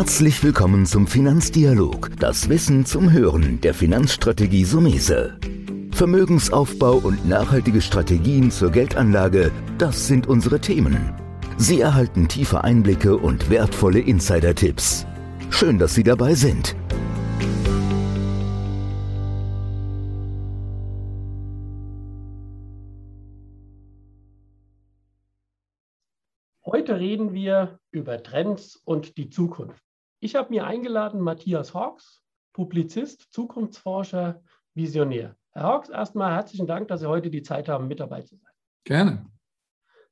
Herzlich willkommen zum Finanzdialog, das Wissen zum Hören der Finanzstrategie Sumese. Vermögensaufbau und nachhaltige Strategien zur Geldanlage, das sind unsere Themen. Sie erhalten tiefe Einblicke und wertvolle Insider-Tipps. Schön, dass Sie dabei sind. Heute reden wir über Trends und die Zukunft. Ich habe mir eingeladen Matthias Hawks, Publizist, Zukunftsforscher, Visionär. Herr Hawks, erstmal herzlichen Dank, dass Sie heute die Zeit haben, mit dabei zu sein. Gerne.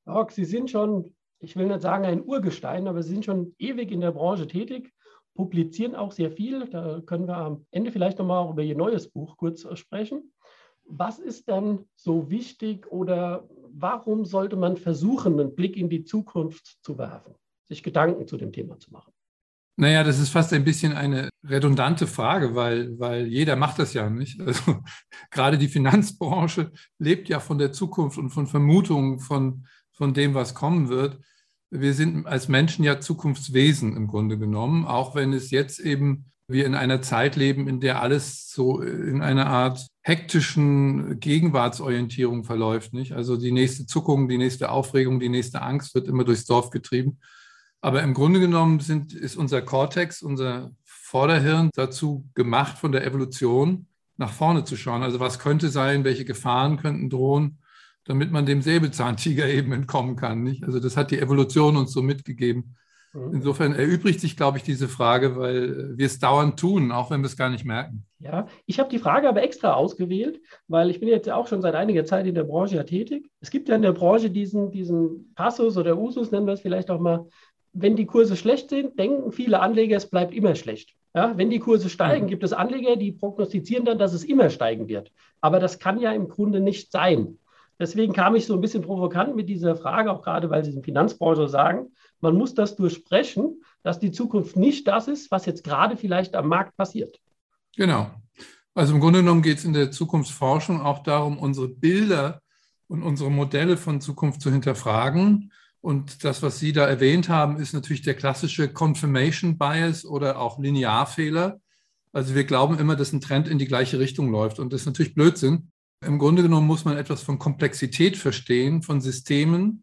Herr Hawks, Sie sind schon, ich will nicht sagen ein Urgestein, aber Sie sind schon ewig in der Branche tätig, publizieren auch sehr viel. Da können wir am Ende vielleicht nochmal über Ihr neues Buch kurz sprechen. Was ist denn so wichtig oder warum sollte man versuchen, einen Blick in die Zukunft zu werfen, sich Gedanken zu dem Thema zu machen? Naja, das ist fast ein bisschen eine redundante Frage, weil, weil jeder macht das ja nicht. Also gerade die Finanzbranche lebt ja von der Zukunft und von Vermutungen von, von dem, was kommen wird. Wir sind als Menschen ja Zukunftswesen im Grunde genommen, auch wenn es jetzt eben wir in einer Zeit leben, in der alles so in einer Art hektischen Gegenwartsorientierung verläuft. Nicht? Also die nächste Zuckung, die nächste Aufregung, die nächste Angst wird immer durchs Dorf getrieben. Aber im Grunde genommen sind, ist unser Kortex, unser Vorderhirn dazu gemacht, von der Evolution nach vorne zu schauen. Also was könnte sein, welche Gefahren könnten drohen, damit man dem Säbelzahntiger eben entkommen kann. Nicht? Also das hat die Evolution uns so mitgegeben. Mhm. Insofern erübrigt sich, glaube ich, diese Frage, weil wir es dauernd tun, auch wenn wir es gar nicht merken. Ja, ich habe die Frage aber extra ausgewählt, weil ich bin jetzt auch schon seit einiger Zeit in der Branche ja tätig. Es gibt ja in der Branche diesen, diesen Passus oder Usus, nennen wir es vielleicht auch mal, wenn die Kurse schlecht sind, denken viele Anleger, es bleibt immer schlecht. Ja, wenn die Kurse steigen, mhm. gibt es Anleger, die prognostizieren dann, dass es immer steigen wird. Aber das kann ja im Grunde nicht sein. Deswegen kam ich so ein bisschen provokant mit dieser Frage, auch gerade weil Sie in der Finanzbranche sagen, man muss das durchsprechen, dass die Zukunft nicht das ist, was jetzt gerade vielleicht am Markt passiert. Genau. Also im Grunde genommen geht es in der Zukunftsforschung auch darum, unsere Bilder und unsere Modelle von Zukunft zu hinterfragen. Und das, was Sie da erwähnt haben, ist natürlich der klassische Confirmation Bias oder auch Linearfehler. Also wir glauben immer, dass ein Trend in die gleiche Richtung läuft. Und das ist natürlich Blödsinn. Im Grunde genommen muss man etwas von Komplexität verstehen, von Systemen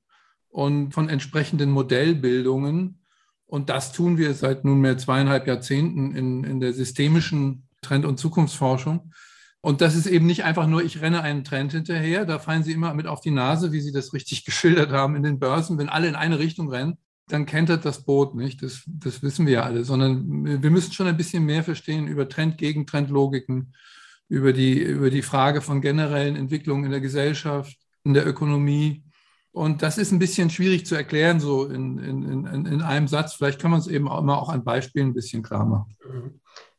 und von entsprechenden Modellbildungen. Und das tun wir seit nunmehr zweieinhalb Jahrzehnten in, in der systemischen Trend- und Zukunftsforschung. Und das ist eben nicht einfach nur, ich renne einen Trend hinterher. Da fallen Sie immer mit auf die Nase, wie Sie das richtig geschildert haben in den Börsen. Wenn alle in eine Richtung rennen, dann kentert das Boot nicht. Das, das wissen wir ja alle, sondern wir müssen schon ein bisschen mehr verstehen über Trend-Gegen-Trend-Logiken, über die, über die Frage von generellen Entwicklungen in der Gesellschaft, in der Ökonomie. Und das ist ein bisschen schwierig zu erklären, so in, in, in, in einem Satz. Vielleicht kann man es eben auch immer auch an Beispielen ein bisschen klar machen.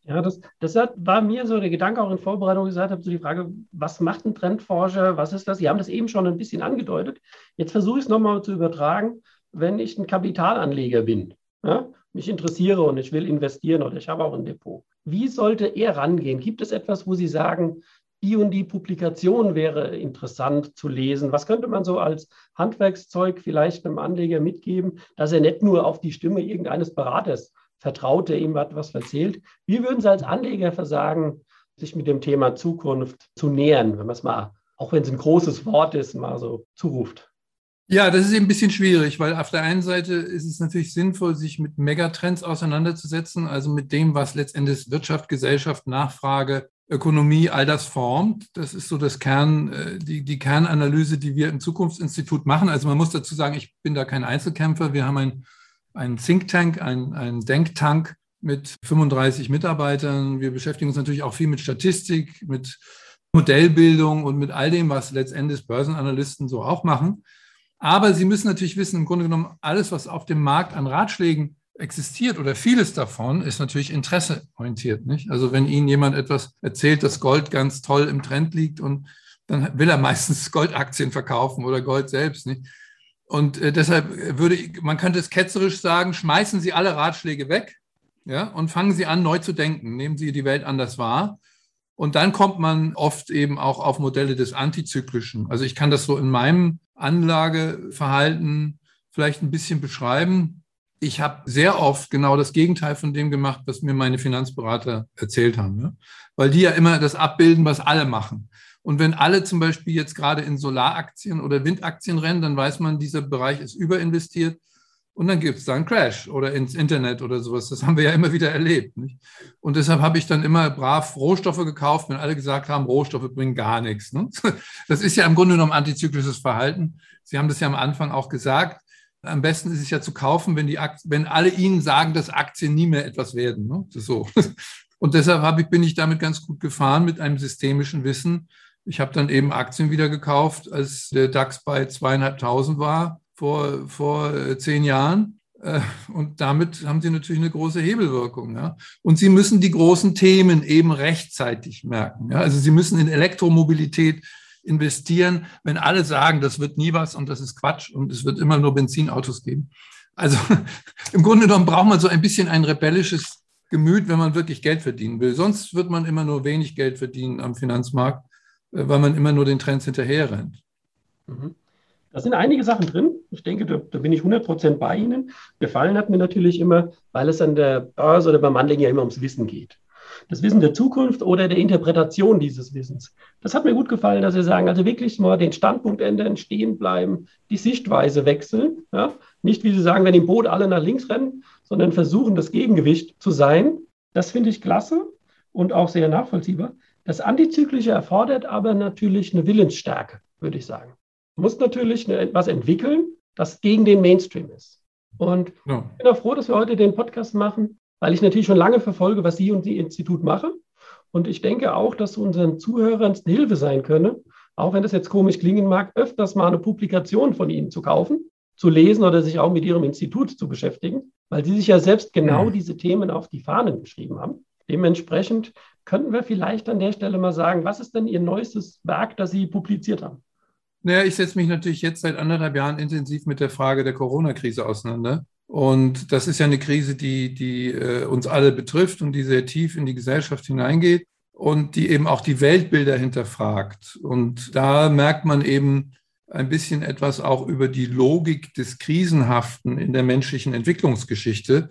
Ja, das, das war mir so der Gedanke auch in Vorbereitung gesagt habe, so die Frage, was macht ein Trendforscher, was ist das? Sie haben das eben schon ein bisschen angedeutet. Jetzt versuche ich es nochmal zu übertragen, wenn ich ein Kapitalanleger bin, ja, mich interessiere und ich will investieren oder ich habe auch ein Depot. Wie sollte er rangehen? Gibt es etwas, wo Sie sagen, die und die Publikation wäre interessant zu lesen. Was könnte man so als Handwerkszeug vielleicht einem Anleger mitgeben, dass er nicht nur auf die Stimme irgendeines Beraters vertraut, der ihm etwas erzählt? Wie würden Sie als Anleger versagen, sich mit dem Thema Zukunft zu nähern, wenn man es mal, auch wenn es ein großes Wort ist, mal so zuruft? Ja, das ist eben ein bisschen schwierig, weil auf der einen Seite ist es natürlich sinnvoll, sich mit Megatrends auseinanderzusetzen, also mit dem, was letztendlich Wirtschaft, Gesellschaft, Nachfrage, Ökonomie all das formt. Das ist so das Kern, äh, die, die Kernanalyse, die wir im Zukunftsinstitut machen. Also man muss dazu sagen, ich bin da kein Einzelkämpfer. Wir haben ein, ein Think Tank, ein, ein Denktank mit 35 Mitarbeitern. Wir beschäftigen uns natürlich auch viel mit Statistik, mit Modellbildung und mit all dem, was letztendlich Börsenanalysten so auch machen. Aber Sie müssen natürlich wissen, im Grunde genommen, alles, was auf dem Markt an Ratschlägen existiert oder vieles davon ist natürlich interesseorientiert. Nicht? Also wenn Ihnen jemand etwas erzählt, dass Gold ganz toll im Trend liegt und dann will er meistens Goldaktien verkaufen oder Gold selbst. Nicht? Und äh, deshalb würde ich, man könnte es ketzerisch sagen, schmeißen Sie alle Ratschläge weg ja, und fangen Sie an, neu zu denken. Nehmen Sie die Welt anders wahr. Und dann kommt man oft eben auch auf Modelle des Antizyklischen. Also ich kann das so in meinem Anlageverhalten vielleicht ein bisschen beschreiben ich habe sehr oft genau das Gegenteil von dem gemacht, was mir meine Finanzberater erzählt haben. Ne? Weil die ja immer das abbilden, was alle machen. Und wenn alle zum Beispiel jetzt gerade in Solaraktien oder Windaktien rennen, dann weiß man, dieser Bereich ist überinvestiert. Und dann gibt es da einen Crash oder ins Internet oder sowas. Das haben wir ja immer wieder erlebt. Nicht? Und deshalb habe ich dann immer brav Rohstoffe gekauft, wenn alle gesagt haben, Rohstoffe bringen gar nichts. Ne? Das ist ja im Grunde genommen antizyklisches Verhalten. Sie haben das ja am Anfang auch gesagt. Am besten ist es ja zu kaufen, wenn, die Aktien, wenn alle Ihnen sagen, dass Aktien nie mehr etwas werden. Ne? So. Und deshalb ich, bin ich damit ganz gut gefahren mit einem systemischen Wissen. Ich habe dann eben Aktien wieder gekauft, als der DAX bei zweieinhalbtausend war vor, vor äh, zehn Jahren. Äh, und damit haben sie natürlich eine große Hebelwirkung. Ja? Und sie müssen die großen Themen eben rechtzeitig merken. Ja? Also sie müssen in Elektromobilität investieren, wenn alle sagen, das wird nie was und das ist Quatsch und es wird immer nur Benzinautos geben. Also im Grunde genommen braucht man so ein bisschen ein rebellisches Gemüt, wenn man wirklich Geld verdienen will. Sonst wird man immer nur wenig Geld verdienen am Finanzmarkt, weil man immer nur den Trends hinterher rennt. Mhm. Da sind einige Sachen drin. Ich denke, da, da bin ich 100% bei Ihnen. Gefallen hat mir natürlich immer, weil es an der Börse oder beim Anlegen ja immer ums Wissen geht. Das Wissen der Zukunft oder der Interpretation dieses Wissens. Das hat mir gut gefallen, dass Sie sagen, also wirklich mal den Standpunkt ändern, stehen bleiben, die Sichtweise wechseln. Ja? Nicht, wie Sie sagen, wenn im Boot alle nach links rennen, sondern versuchen, das Gegengewicht zu sein. Das finde ich klasse und auch sehr nachvollziehbar. Das Antizyklische erfordert aber natürlich eine Willensstärke, würde ich sagen muss natürlich etwas entwickeln, das gegen den Mainstream ist. Und ja. ich bin auch froh, dass wir heute den Podcast machen, weil ich natürlich schon lange verfolge, was Sie und die Institut machen. Und ich denke auch, dass unseren Zuhörern eine Hilfe sein könne, auch wenn das jetzt komisch klingen mag, öfters mal eine Publikation von Ihnen zu kaufen, zu lesen oder sich auch mit Ihrem Institut zu beschäftigen, weil Sie sich ja selbst genau ja. diese Themen auf die Fahnen geschrieben haben. Dementsprechend könnten wir vielleicht an der Stelle mal sagen, was ist denn Ihr neuestes Werk, das Sie publiziert haben? Naja, ich setze mich natürlich jetzt seit anderthalb Jahren intensiv mit der Frage der Corona-Krise auseinander. Und das ist ja eine Krise, die, die äh, uns alle betrifft und die sehr tief in die Gesellschaft hineingeht und die eben auch die Weltbilder hinterfragt. Und da merkt man eben ein bisschen etwas auch über die Logik des Krisenhaften in der menschlichen Entwicklungsgeschichte.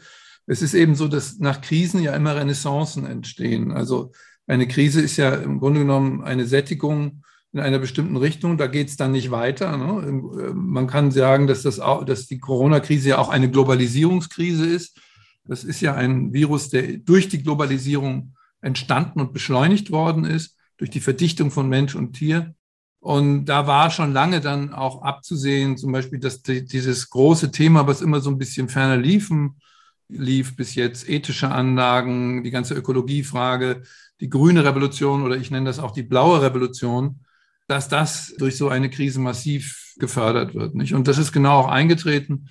Es ist eben so, dass nach Krisen ja immer Renaissancen entstehen. Also eine Krise ist ja im Grunde genommen eine Sättigung in einer bestimmten Richtung. Da geht es dann nicht weiter. Ne? Äh, man kann sagen, dass, das auch, dass die Corona-Krise ja auch eine Globalisierungskrise ist. Das ist ja ein Virus, der durch die Globalisierung entstanden und beschleunigt worden ist, durch die Verdichtung von Mensch und Tier. Und da war schon lange dann auch abzusehen, zum Beispiel, dass die, dieses große Thema, was immer so ein bisschen ferner liefen, lief bis jetzt, ethische Anlagen, die ganze Ökologiefrage, die grüne Revolution oder ich nenne das auch die blaue Revolution, dass das durch so eine Krise massiv gefördert wird. Nicht? Und das ist genau auch eingetreten.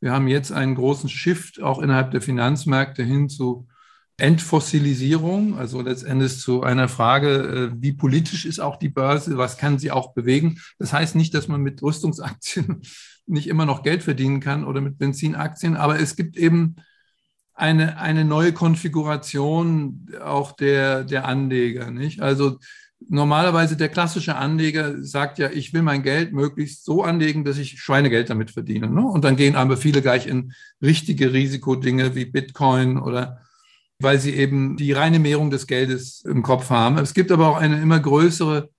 Wir haben jetzt einen großen Shift auch innerhalb der Finanzmärkte hin zu Entfossilisierung, also letztendlich zu einer Frage, äh, wie politisch ist auch die Börse, was kann sie auch bewegen. Das heißt nicht, dass man mit Rüstungsaktien nicht immer noch Geld verdienen kann oder mit Benzinaktien, aber es gibt eben eine, eine neue Konfiguration auch der, der Anleger. Nicht? Also normalerweise der klassische Anleger sagt ja, ich will mein Geld möglichst so anlegen, dass ich Schweinegeld damit verdiene. Ne? Und dann gehen aber viele gleich in richtige Risikodinge wie Bitcoin oder weil sie eben die reine Mehrung des Geldes im Kopf haben. Es gibt aber auch eine immer größere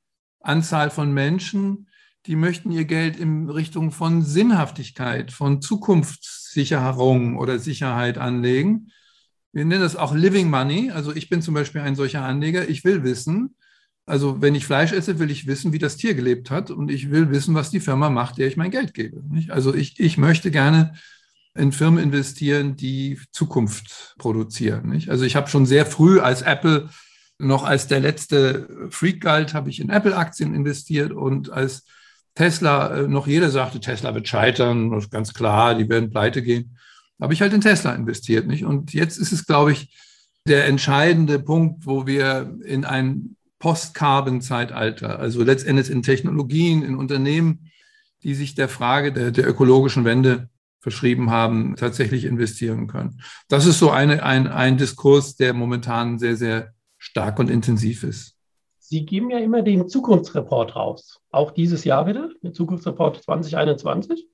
Anzahl von Menschen, die möchten ihr Geld in Richtung von Sinnhaftigkeit, von Zukunftssicherung oder Sicherheit anlegen. Wir nennen das auch Living Money. Also ich bin zum Beispiel ein solcher Anleger. Ich will wissen, also wenn ich Fleisch esse, will ich wissen, wie das Tier gelebt hat und ich will wissen, was die Firma macht, der ich mein Geld gebe. Also ich, ich möchte gerne in Firmen investieren, die Zukunft produzieren. Also ich habe schon sehr früh als Apple noch als der letzte Freak galt, habe ich in Apple-Aktien investiert und als Tesla äh, noch jeder sagte, Tesla wird scheitern, ganz klar, die werden pleite gehen, habe ich halt in Tesla investiert. Nicht? Und jetzt ist es, glaube ich, der entscheidende Punkt, wo wir in ein Post-Carbon-Zeitalter, also letztendlich in Technologien, in Unternehmen, die sich der Frage der, der, ökologischen Wende verschrieben haben, tatsächlich investieren können. Das ist so eine, ein, ein Diskurs, der momentan sehr, sehr stark und intensiv ist. Sie geben ja immer den Zukunftsreport raus, auch dieses Jahr wieder, den Zukunftsreport 2021.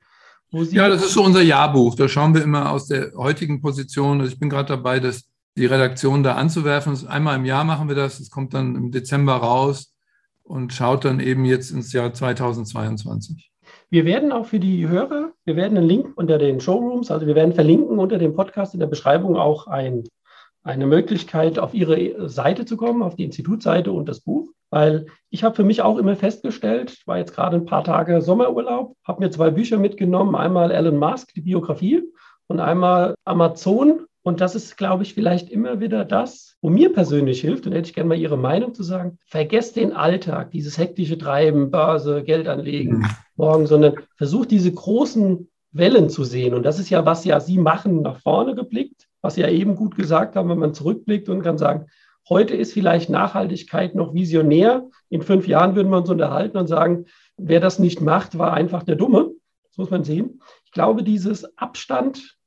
ja, das ist so unser Jahrbuch. Da schauen wir immer aus der heutigen Position. Also ich bin gerade dabei, das, die Redaktion da anzuwerfen. Einmal im Jahr machen wir das. Es kommt dann im Dezember raus und schaut dann eben jetzt ins Jahr 2022. Wir werden auch für die Hörer, wir werden einen Link unter den Showrooms, also wir werden verlinken unter dem Podcast in der Beschreibung auch ein, eine Möglichkeit, auf Ihre Seite zu kommen, auf die Institutsseite und das Buch. Weil ich habe für mich auch immer festgestellt, ich war jetzt gerade ein paar Tage Sommerurlaub, habe mir zwei Bücher mitgenommen, einmal Elon Musk, die Biografie, und einmal Amazon. Und das ist, glaube ich, vielleicht immer wieder das, wo mir persönlich hilft, und hätte ich gerne mal Ihre Meinung zu sagen, vergesst den Alltag, dieses hektische Treiben, Börse, Geld anlegen, mhm. morgen, sondern versucht diese großen Wellen zu sehen. Und das ist ja, was ja Sie machen, nach vorne geblickt, was Sie ja eben gut gesagt haben, wenn man zurückblickt und kann sagen, Heute ist vielleicht Nachhaltigkeit noch visionär. In fünf Jahren würden wir uns unterhalten und sagen, wer das nicht macht, war einfach der Dumme. Das muss man sehen. Ich glaube, dieses Abstand,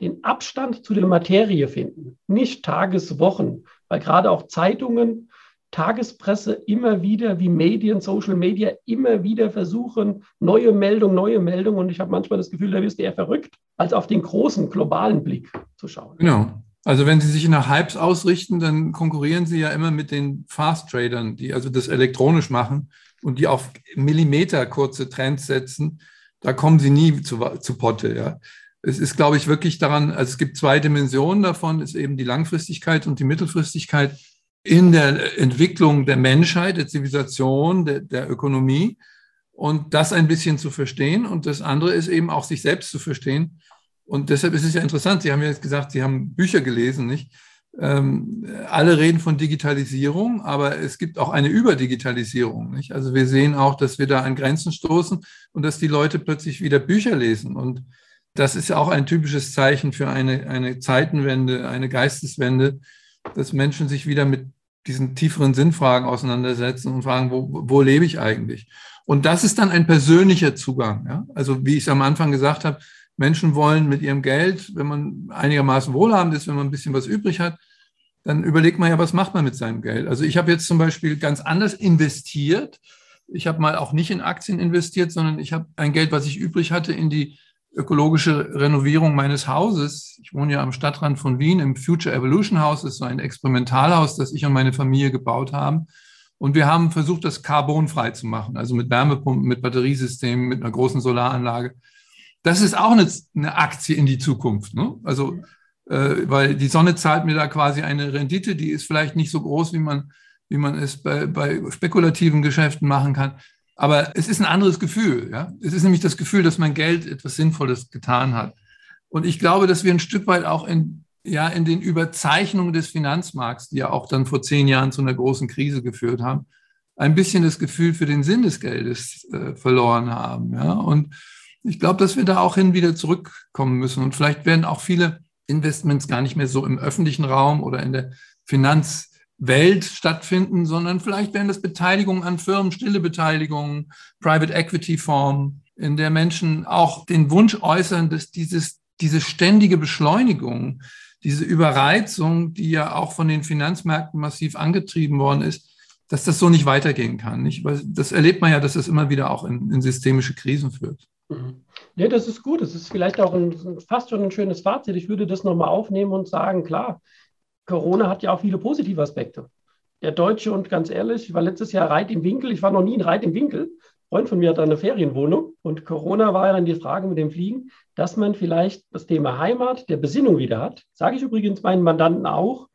den Abstand zu der Materie finden, nicht Tageswochen, weil gerade auch Zeitungen, Tagespresse immer wieder, wie Medien, Social Media, immer wieder versuchen, neue Meldung, neue Meldung. Und ich habe manchmal das Gefühl, da wirst du eher verrückt, als auf den großen globalen Blick zu schauen. Genau. Also wenn Sie sich nach Hypes ausrichten, dann konkurrieren Sie ja immer mit den Fast-Tradern, die also das elektronisch machen und die auf Millimeter kurze Trends setzen. Da kommen Sie nie zu, zu Potte. Ja. Es ist, glaube ich, wirklich daran, also es gibt zwei Dimensionen davon, ist eben die Langfristigkeit und die Mittelfristigkeit in der Entwicklung der Menschheit, der Zivilisation, der, der Ökonomie und das ein bisschen zu verstehen. Und das andere ist eben auch sich selbst zu verstehen und deshalb ist es ja interessant, Sie haben ja jetzt gesagt, Sie haben Bücher gelesen, nicht? Ähm, alle reden von Digitalisierung, aber es gibt auch eine Überdigitalisierung. Nicht? Also wir sehen auch, dass wir da an Grenzen stoßen und dass die Leute plötzlich wieder Bücher lesen. Und das ist ja auch ein typisches Zeichen für eine, eine Zeitenwende, eine Geisteswende, dass Menschen sich wieder mit diesen tieferen Sinnfragen auseinandersetzen und fragen, wo, wo lebe ich eigentlich? Und das ist dann ein persönlicher Zugang. Ja? Also wie ich es am Anfang gesagt habe, Menschen wollen mit ihrem Geld, wenn man einigermaßen wohlhabend ist, wenn man ein bisschen was übrig hat, dann überlegt man ja, was macht man mit seinem Geld. Also ich habe jetzt zum Beispiel ganz anders investiert. Ich habe mal auch nicht in Aktien investiert, sondern ich habe ein Geld, was ich übrig hatte, in die ökologische Renovierung meines Hauses. Ich wohne ja am Stadtrand von Wien im Future Evolution House. Das ist so ein Experimentalhaus, das ich und meine Familie gebaut haben. Und wir haben versucht, das carbonfrei zu machen, also mit Wärmepumpen, mit Batteriesystemen, mit einer großen Solaranlage das ist auch eine, eine Aktie in die Zukunft. Ne? Also, äh, weil die Sonne zahlt mir da quasi eine Rendite, die ist vielleicht nicht so groß, wie man, wie man es bei, bei spekulativen Geschäften machen kann. Aber es ist ein anderes Gefühl. Ja? Es ist nämlich das Gefühl, dass mein Geld etwas Sinnvolles getan hat. Und ich glaube, dass wir ein Stück weit auch in, ja, in den Überzeichnungen des Finanzmarkts, die ja auch dann vor zehn Jahren zu einer großen Krise geführt haben, ein bisschen das Gefühl für den Sinn des Geldes äh, verloren haben. Ja? Und ich glaube, dass wir da auch hin wieder zurückkommen müssen. Und vielleicht werden auch viele Investments gar nicht mehr so im öffentlichen Raum oder in der Finanzwelt stattfinden, sondern vielleicht werden das Beteiligungen an Firmen, stille Beteiligungen, Private Equity Formen, in der Menschen auch den Wunsch äußern, dass dieses, diese ständige Beschleunigung, diese Überreizung, die ja auch von den Finanzmärkten massiv angetrieben worden ist, dass das so nicht weitergehen kann. Nicht? Weil das erlebt man ja, dass das immer wieder auch in, in systemische Krisen führt. Mhm. Ja, das ist gut. Das ist vielleicht auch ein, fast schon ein schönes Fazit. Ich würde das nochmal aufnehmen und sagen, klar, Corona hat ja auch viele positive Aspekte. Der Deutsche, und ganz ehrlich, ich war letztes Jahr Reit im Winkel. Ich war noch nie in Reit im Winkel. Ein Freund von mir hat da eine Ferienwohnung. Und Corona war ja dann die Frage mit dem Fliegen, dass man vielleicht das Thema Heimat, der Besinnung wieder hat. Sage ich übrigens meinen Mandanten auch.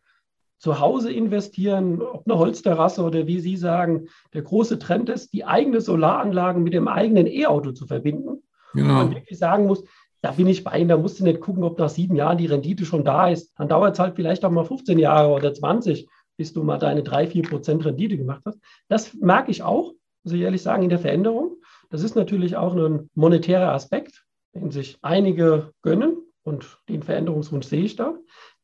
Zu Hause investieren, ob eine Holzterrasse oder wie Sie sagen, der große Trend ist, die eigene Solaranlage mit dem eigenen E-Auto zu verbinden Genau. Wo man wirklich sagen muss, da bin ich bei Ihnen, da musst du nicht gucken, ob nach sieben Jahren die Rendite schon da ist. Dann dauert es halt vielleicht auch mal 15 Jahre oder 20, bis du mal deine 3, 4 Prozent Rendite gemacht hast. Das merke ich auch, muss ich ehrlich sagen, in der Veränderung. Das ist natürlich auch ein monetärer Aspekt, den sich einige gönnen und den Veränderungswunsch sehe ich da.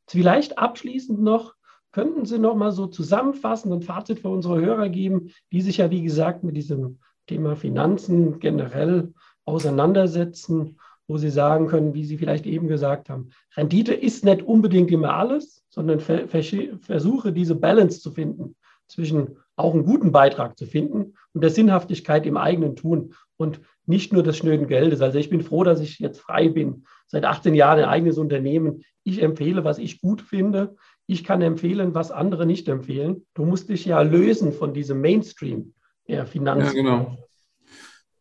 Vielleicht abschließend noch, könnten Sie noch mal so zusammenfassend ein Fazit für unsere Hörer geben, die sich ja, wie gesagt, mit diesem Thema Finanzen generell auseinandersetzen, wo Sie sagen können, wie Sie vielleicht eben gesagt haben, Rendite ist nicht unbedingt immer alles, sondern ver versuche diese Balance zu finden zwischen auch einen guten Beitrag zu finden und der Sinnhaftigkeit im eigenen Tun und nicht nur des schnöden Geldes. Also ich bin froh, dass ich jetzt frei bin. Seit 18 Jahren ein eigenes Unternehmen. Ich empfehle, was ich gut finde. Ich kann empfehlen, was andere nicht empfehlen. Du musst dich ja lösen von diesem Mainstream der Finanzen. Ja, genau.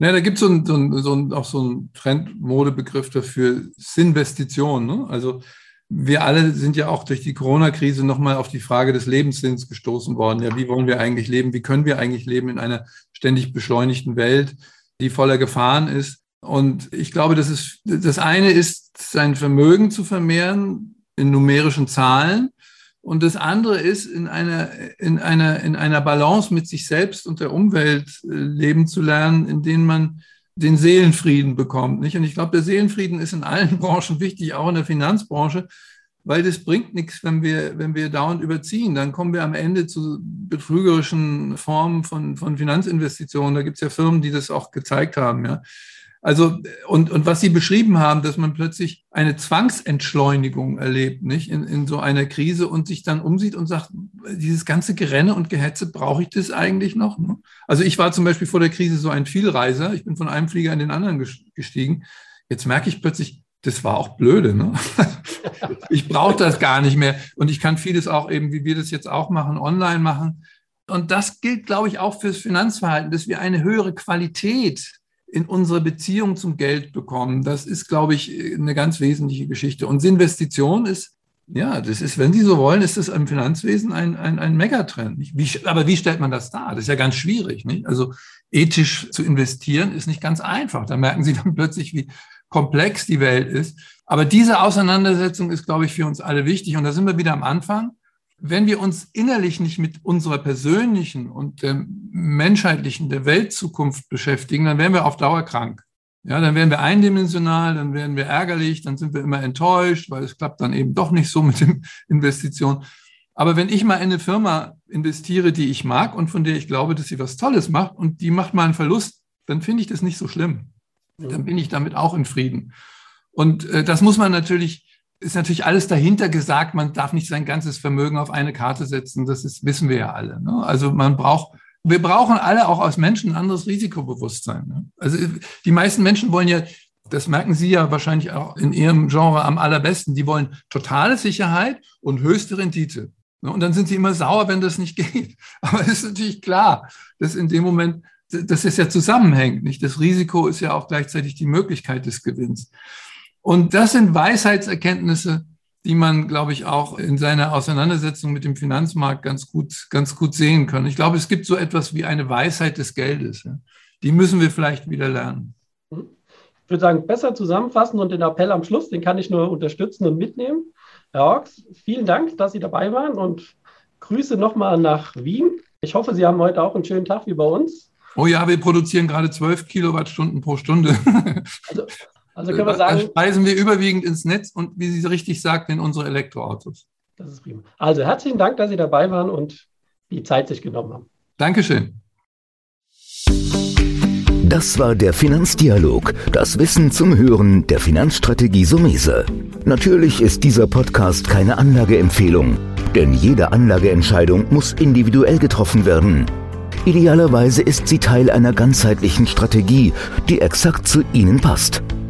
Ja, da gibt so es so so auch so einen Trendmodebegriff dafür, Sinvestition. Ne? Also wir alle sind ja auch durch die Corona-Krise nochmal auf die Frage des Lebenssinns gestoßen worden. Ja, wie wollen wir eigentlich leben? Wie können wir eigentlich leben in einer ständig beschleunigten Welt, die voller Gefahren ist? Und ich glaube, das ist, das eine ist, sein Vermögen zu vermehren in numerischen Zahlen. Und das andere ist, in einer, in einer, in einer Balance mit sich selbst und der Umwelt äh, leben zu lernen, in denen man den Seelenfrieden bekommt. Nicht? Und ich glaube, der Seelenfrieden ist in allen Branchen wichtig, auch in der Finanzbranche, weil das bringt nichts, wenn wir, wenn wir dauernd überziehen. Dann kommen wir am Ende zu betrügerischen Formen von, von Finanzinvestitionen. Da gibt es ja Firmen, die das auch gezeigt haben. Ja. Also, und, und was Sie beschrieben haben, dass man plötzlich eine Zwangsentschleunigung erlebt, nicht, in, in so einer Krise und sich dann umsieht und sagt, dieses ganze Gerenne und Gehetze, brauche ich das eigentlich noch? Ne? Also ich war zum Beispiel vor der Krise so ein Vielreiser. Ich bin von einem Flieger in den anderen gestiegen. Jetzt merke ich plötzlich, das war auch blöde. Ne? ich brauche das gar nicht mehr. Und ich kann vieles auch eben, wie wir das jetzt auch machen, online machen. Und das gilt, glaube ich, auch fürs Finanzverhalten, dass wir eine höhere Qualität in unsere Beziehung zum Geld bekommen. Das ist, glaube ich, eine ganz wesentliche Geschichte. Und Investition ist, ja, das ist, wenn Sie so wollen, ist das im Finanzwesen ein, ein, ein Megatrend. Wie, aber wie stellt man das dar? Das ist ja ganz schwierig. Nicht? Also ethisch zu investieren ist nicht ganz einfach. Da merken Sie dann plötzlich, wie komplex die Welt ist. Aber diese Auseinandersetzung ist, glaube ich, für uns alle wichtig. Und da sind wir wieder am Anfang wenn wir uns innerlich nicht mit unserer persönlichen und der menschheitlichen, der Weltzukunft beschäftigen, dann werden wir auf Dauer krank. Ja, dann werden wir eindimensional, dann werden wir ärgerlich, dann sind wir immer enttäuscht, weil es klappt dann eben doch nicht so mit den Investitionen. Aber wenn ich mal in eine Firma investiere, die ich mag und von der ich glaube, dass sie was Tolles macht und die macht mal einen Verlust, dann finde ich das nicht so schlimm. Dann bin ich damit auch in Frieden. Und äh, das muss man natürlich ist natürlich alles dahinter gesagt. Man darf nicht sein ganzes Vermögen auf eine Karte setzen. Das ist, wissen wir ja alle. Ne? Also man braucht, wir brauchen alle auch als Menschen ein anderes Risikobewusstsein. Ne? Also die meisten Menschen wollen ja, das merken Sie ja wahrscheinlich auch in Ihrem Genre am allerbesten, die wollen totale Sicherheit und höchste Rendite. Ne? Und dann sind sie immer sauer, wenn das nicht geht. Aber es ist natürlich klar, dass in dem Moment, dass es ja zusammenhängt. Nicht? Das Risiko ist ja auch gleichzeitig die Möglichkeit des Gewinns. Und das sind Weisheitserkenntnisse, die man, glaube ich, auch in seiner Auseinandersetzung mit dem Finanzmarkt ganz gut, ganz gut sehen kann. Ich glaube, es gibt so etwas wie eine Weisheit des Geldes. Die müssen wir vielleicht wieder lernen. Ich würde sagen, besser zusammenfassen und den Appell am Schluss, den kann ich nur unterstützen und mitnehmen. Herr Hawks, vielen Dank, dass Sie dabei waren und Grüße nochmal nach Wien. Ich hoffe, Sie haben heute auch einen schönen Tag wie bei uns. Oh ja, wir produzieren gerade 12 Kilowattstunden pro Stunde. Also also können wir sagen. speisen wir überwiegend ins Netz und wie Sie richtig sagten, in unsere Elektroautos. Das ist prima. Also herzlichen Dank, dass Sie dabei waren und die Zeit sich genommen haben. Dankeschön. Das war der Finanzdialog, das Wissen zum Hören der Finanzstrategie Sumese. Natürlich ist dieser Podcast keine Anlageempfehlung, denn jede Anlageentscheidung muss individuell getroffen werden. Idealerweise ist sie Teil einer ganzheitlichen Strategie, die exakt zu Ihnen passt.